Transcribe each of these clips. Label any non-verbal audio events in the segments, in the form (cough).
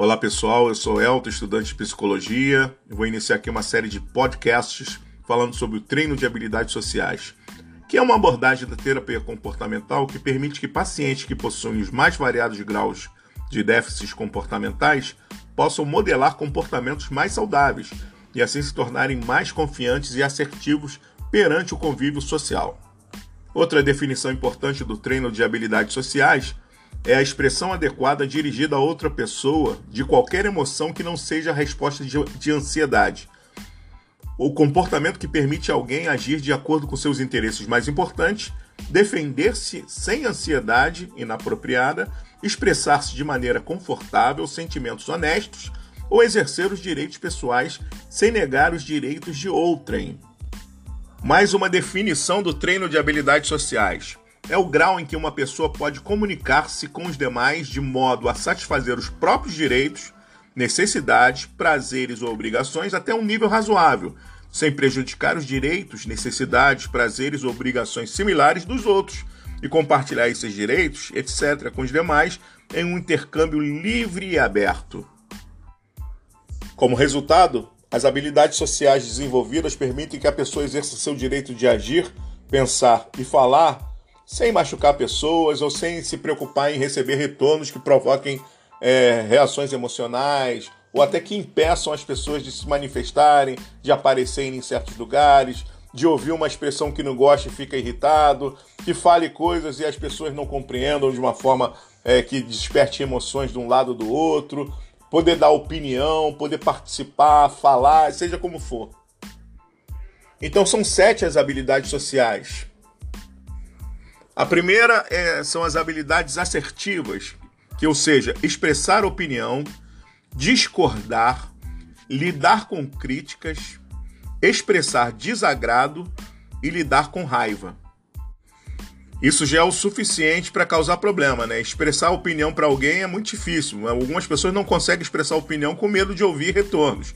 Olá pessoal, eu sou Elton, estudante de psicologia. Vou iniciar aqui uma série de podcasts falando sobre o treino de habilidades sociais, que é uma abordagem da terapia comportamental que permite que pacientes que possuem os mais variados graus de déficits comportamentais possam modelar comportamentos mais saudáveis e assim se tornarem mais confiantes e assertivos perante o convívio social. Outra definição importante do treino de habilidades sociais é a expressão adequada dirigida a outra pessoa de qualquer emoção que não seja a resposta de, de ansiedade. O comportamento que permite alguém agir de acordo com seus interesses mais importantes, defender-se sem ansiedade inapropriada, expressar-se de maneira confortável sentimentos honestos ou exercer os direitos pessoais sem negar os direitos de outrem. Mais uma definição do treino de habilidades sociais. É o grau em que uma pessoa pode comunicar-se com os demais de modo a satisfazer os próprios direitos, necessidades, prazeres ou obrigações até um nível razoável, sem prejudicar os direitos, necessidades, prazeres ou obrigações similares dos outros, e compartilhar esses direitos, etc., com os demais em um intercâmbio livre e aberto. Como resultado, as habilidades sociais desenvolvidas permitem que a pessoa exerça seu direito de agir, pensar e falar sem machucar pessoas ou sem se preocupar em receber retornos que provoquem é, reações emocionais ou até que impeçam as pessoas de se manifestarem, de aparecerem em certos lugares, de ouvir uma expressão que não gosta e fica irritado, que fale coisas e as pessoas não compreendam de uma forma é, que desperte emoções de um lado ou do outro poder dar opinião, poder participar, falar, seja como for. Então são sete as habilidades sociais. A primeira é, são as habilidades assertivas, que ou seja, expressar opinião, discordar, lidar com críticas, expressar desagrado e lidar com raiva. Isso já é o suficiente para causar problema, né? Expressar opinião para alguém é muito difícil. Algumas pessoas não conseguem expressar opinião com medo de ouvir retornos.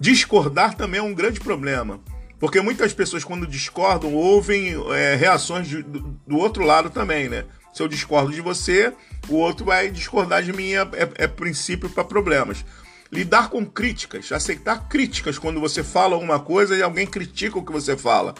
Discordar também é um grande problema, porque muitas pessoas, quando discordam, ouvem é, reações de, do, do, outro lado também, né? Se eu discordo de você, o outro vai discordar de mim, é, é, é princípio para problemas. Lidar com críticas, aceitar críticas quando você fala alguma coisa e alguém critica o que você fala.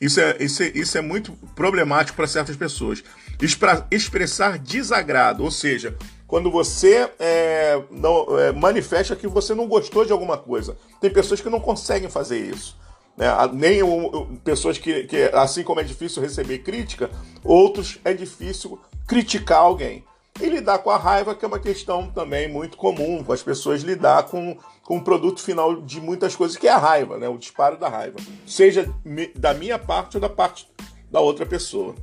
Isso é, isso é, isso é muito problemático para certas pessoas. Expra, expressar desagrado, ou seja, quando você é, não, é, manifesta que você não gostou de alguma coisa. Tem pessoas que não conseguem fazer isso. Né? Nem um, pessoas que, que, assim como é difícil receber crítica, outros é difícil criticar alguém. E lidar com a raiva, que é uma questão também muito comum, com as pessoas lidar com, com o produto final de muitas coisas, que é a raiva, né? o disparo da raiva. Seja da minha parte ou da parte da outra pessoa.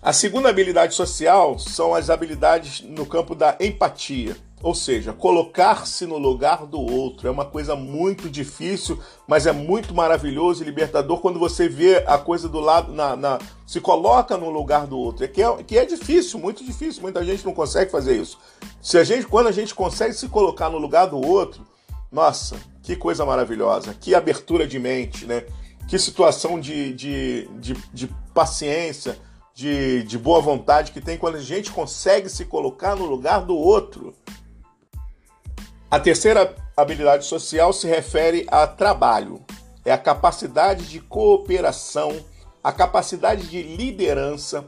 A segunda habilidade social são as habilidades no campo da empatia. Ou seja, colocar-se no lugar do outro é uma coisa muito difícil, mas é muito maravilhoso e libertador quando você vê a coisa do lado, na, na se coloca no lugar do outro. É que, é que é difícil, muito difícil. Muita gente não consegue fazer isso. Se a gente, quando a gente consegue se colocar no lugar do outro, nossa, que coisa maravilhosa, que abertura de mente, né? Que situação de, de, de, de paciência, de, de boa vontade que tem quando a gente consegue se colocar no lugar do outro. A terceira habilidade social se refere a trabalho. É a capacidade de cooperação, a capacidade de liderança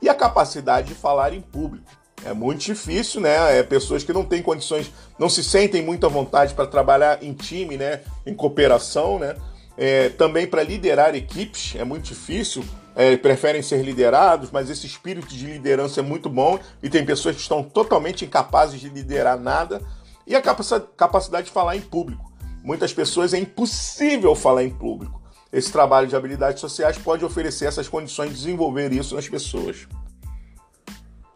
e a capacidade de falar em público. É muito difícil, né? É pessoas que não têm condições, não se sentem muito à vontade para trabalhar em time, né? Em cooperação, né? É, também para liderar equipes é muito difícil. É, preferem ser liderados, mas esse espírito de liderança é muito bom e tem pessoas que estão totalmente incapazes de liderar nada. E a capacidade de falar em público. Muitas pessoas é impossível falar em público. Esse trabalho de habilidades sociais pode oferecer essas condições de desenvolver isso nas pessoas.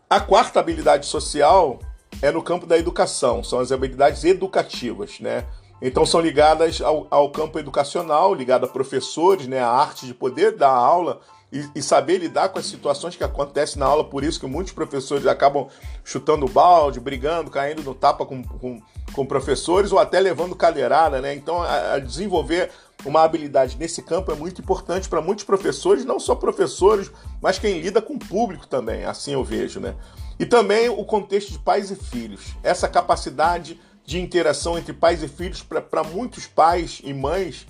A quarta habilidade social é no campo da educação, são as habilidades educativas, né? Então são ligadas ao, ao campo educacional, ligado a professores, né? A arte de poder dar aula e, e, saber lidar com as situações que acontecem na aula, por isso que muitos professores acabam chutando balde, brigando, caindo no tapa com, com, com professores ou até levando cadeirada, né? Então, a, a desenvolver uma habilidade nesse campo é muito importante para muitos professores, não só professores, mas quem lida com o público também, assim eu vejo, né? E também o contexto de pais e filhos. Essa capacidade de interação entre pais e filhos, para muitos pais e mães,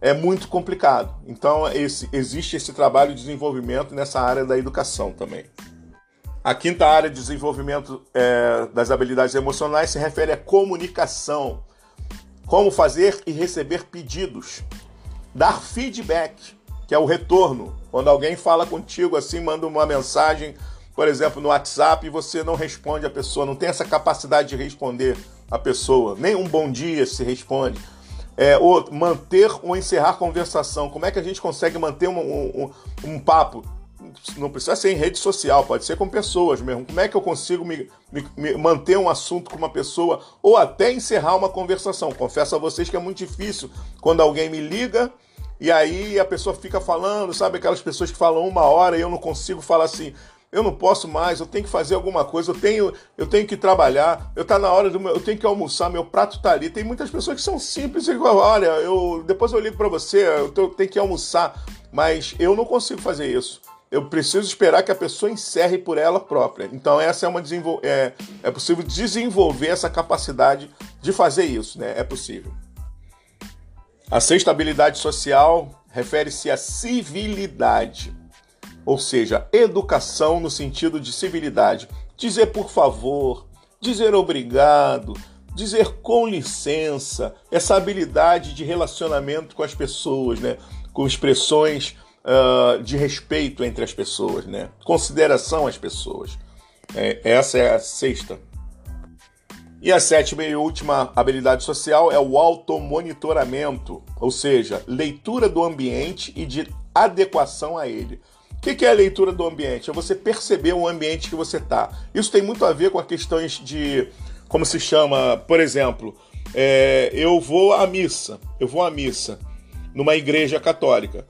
é muito complicado. Então, esse, existe esse trabalho de desenvolvimento nessa área da educação também. A quinta área de desenvolvimento é, das habilidades emocionais se refere à comunicação. Como fazer e receber pedidos. Dar feedback, que é o retorno. Quando alguém fala contigo assim, manda uma mensagem, por exemplo, no WhatsApp, e você não responde a pessoa, não tem essa capacidade de responder a pessoa. Nem um bom dia se responde. É, ou manter ou encerrar conversação. Como é que a gente consegue manter um, um, um papo? Não precisa ser em rede social, pode ser com pessoas mesmo. Como é que eu consigo me, me, me, manter um assunto com uma pessoa ou até encerrar uma conversação? Confesso a vocês que é muito difícil quando alguém me liga e aí a pessoa fica falando, sabe aquelas pessoas que falam uma hora e eu não consigo falar assim, eu não posso mais, eu tenho que fazer alguma coisa, eu tenho, eu tenho que trabalhar, eu tá na hora do meu, eu tenho que almoçar, meu prato tá ali. Tem muitas pessoas que são simples e olha, eu depois eu ligo para você, eu tenho que almoçar, mas eu não consigo fazer isso. Eu preciso esperar que a pessoa encerre por ela própria. Então essa é uma é, é possível desenvolver essa capacidade de fazer isso, né? É possível. A sexta habilidade social refere-se à civilidade ou seja, educação no sentido de civilidade. Dizer por favor, dizer obrigado, dizer com licença, essa habilidade de relacionamento com as pessoas, né? com expressões uh, de respeito entre as pessoas, né? consideração às pessoas. É, essa é a sexta. E a sétima e última habilidade social é o automonitoramento, ou seja, leitura do ambiente e de adequação a ele. O que é a leitura do ambiente? É você perceber o ambiente que você está. Isso tem muito a ver com as questões de, como se chama, por exemplo, é, eu vou à missa, eu vou à missa numa igreja católica.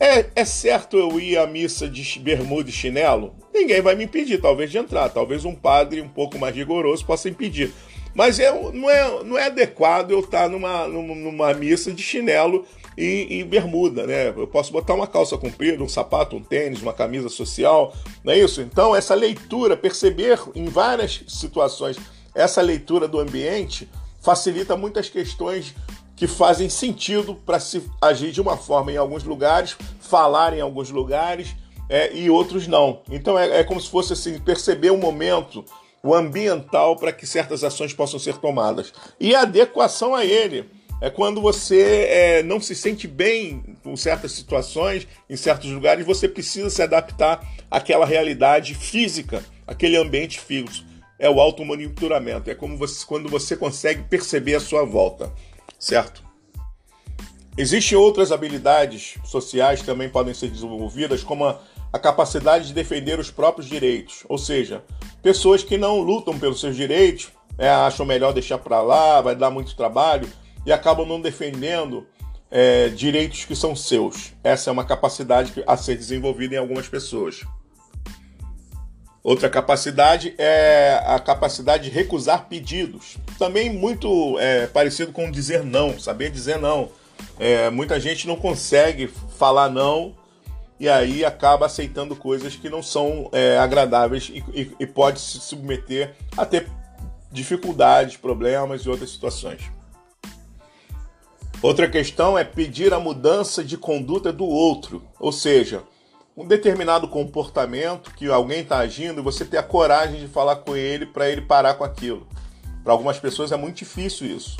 É, é certo eu ir à missa de bermuda e chinelo? Ninguém vai me impedir, talvez, de entrar. Talvez um padre um pouco mais rigoroso possa impedir. Mas é, não, é, não é adequado eu estar numa, numa missa de chinelo e, e, bermuda, né? Eu posso botar uma calça comprida, um sapato, um tênis, uma camisa social, não é isso? Então, essa leitura, perceber em várias situações essa leitura do ambiente facilita muitas questões que fazem sentido para se agir de uma forma em alguns lugares, falar em alguns lugares é, e outros não. Então é, é como se fosse assim, perceber o momento, o ambiental para que certas ações possam ser tomadas. E a adequação a ele é quando você é, não se sente bem com certas situações, em certos lugares, você precisa se adaptar àquela realidade física, aquele ambiente físico. É o automonitoramento, é como você, quando você consegue perceber a sua volta, certo? Existem outras habilidades sociais que também podem ser desenvolvidas, como a, a capacidade de defender os próprios direitos, ou seja, pessoas que não lutam pelos seus direitos, é, acham melhor deixar para lá, vai dar muito trabalho, e acabam não defendendo é, direitos que são seus. Essa é uma capacidade a ser desenvolvida em algumas pessoas. Outra capacidade é a capacidade de recusar pedidos. Também muito é, parecido com dizer não, saber dizer não. É, muita gente não consegue falar não e aí acaba aceitando coisas que não são é, agradáveis e, e, e pode se submeter a ter dificuldades, problemas e outras situações. Outra questão é pedir a mudança de conduta do outro, ou seja, um determinado comportamento que alguém está agindo e você ter a coragem de falar com ele para ele parar com aquilo. Para algumas pessoas é muito difícil isso.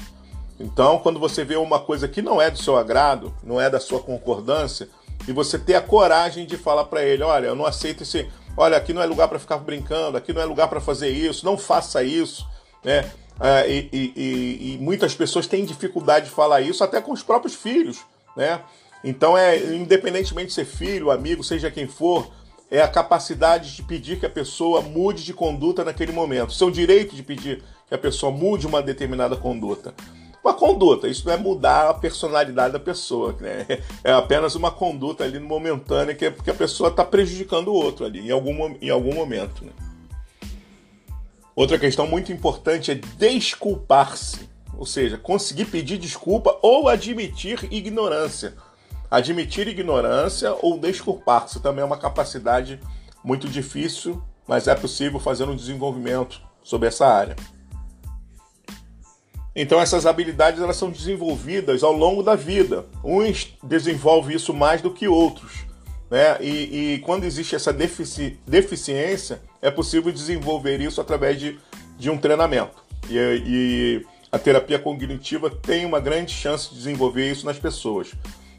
Então, quando você vê uma coisa que não é do seu agrado, não é da sua concordância, e você ter a coragem de falar para ele, olha, eu não aceito esse, olha, aqui não é lugar para ficar brincando, aqui não é lugar para fazer isso, não faça isso, né? É, e, e, e, muitas pessoas têm dificuldade de falar isso até com os próprios filhos, né? Então é independentemente de ser filho, amigo, seja quem for, é a capacidade de pedir que a pessoa mude de conduta naquele momento. Seu direito de pedir que a pessoa mude uma determinada conduta. Uma conduta, isso não é mudar a personalidade da pessoa, né? (laughs) É apenas uma conduta ali momentânea que, é porque a pessoa está prejudicando o outro ali em algum, em algum momento. Né? Outra questão muito importante é desculpar-se, ou seja, conseguir pedir desculpa ou admitir ignorância. Admitir ignorância ou desculpar-se também é uma capacidade muito difícil mas é possível fazer um desenvolvimento sobre essa área. Então essas habilidades elas são desenvolvidas ao longo da vida. Uns desenvolvem isso mais do que outros. Né? E, e quando existe essa defici deficiência, é possível desenvolver isso através de, de um treinamento. E, e, a terapia cognitiva tem uma grande chance de desenvolver isso nas pessoas.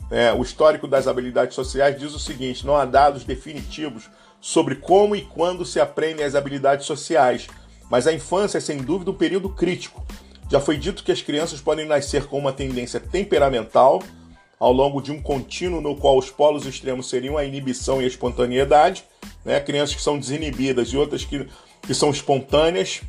É, o histórico das habilidades sociais diz o seguinte: não há dados definitivos sobre como e quando se aprendem as habilidades sociais, mas a infância é sem dúvida um período crítico já foi dito que as crianças podem nascer com uma tendência temperamental ao longo de um contínuo no qual os polos extremos seriam a inibição e a espontaneidade, né? crianças que são desinibidas e outras que, que são espontâneas,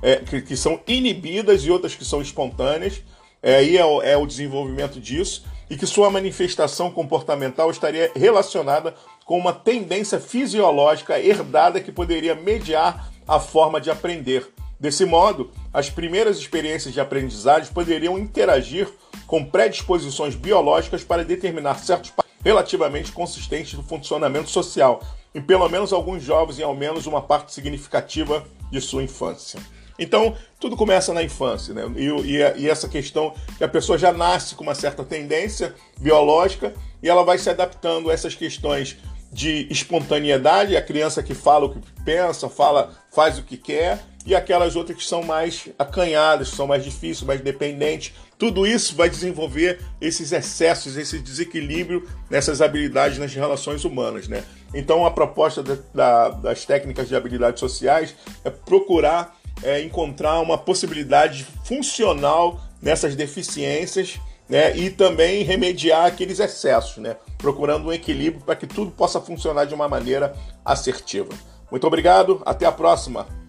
é, que, que, são inibidas e outras que são espontâneas, é, aí é o, é o desenvolvimento disso, e que sua manifestação comportamental estaria relacionada com uma tendência fisiológica herdada que poderia mediar a forma de aprender. Desse modo, as primeiras experiências de aprendizagem poderiam interagir com predisposições biológicas para determinar certos relativamente consistentes do funcionamento social, em pelo menos alguns jovens em ao menos uma parte significativa de sua infância. Então, tudo começa na infância, né? E, e, e, essa questão que a pessoa já nasce com uma certa tendência biológica e ela vai se adaptando a essas questões de espontaneidade, a criança que fala o que pensa, fala, faz o que quer, e aquelas outras que são mais acanhadas, que são mais difíceis, mais dependentes. Tudo isso vai desenvolver esses excessos, esse desequilíbrio nessas habilidades nas relações humanas, né? Então a proposta da, da, das técnicas de habilidades sociais é procurar é, encontrar uma possibilidade funcional nessas deficiências né, e também remediar aqueles excessos, né, procurando um equilíbrio para que tudo possa funcionar de uma maneira assertiva. Muito obrigado, até a próxima!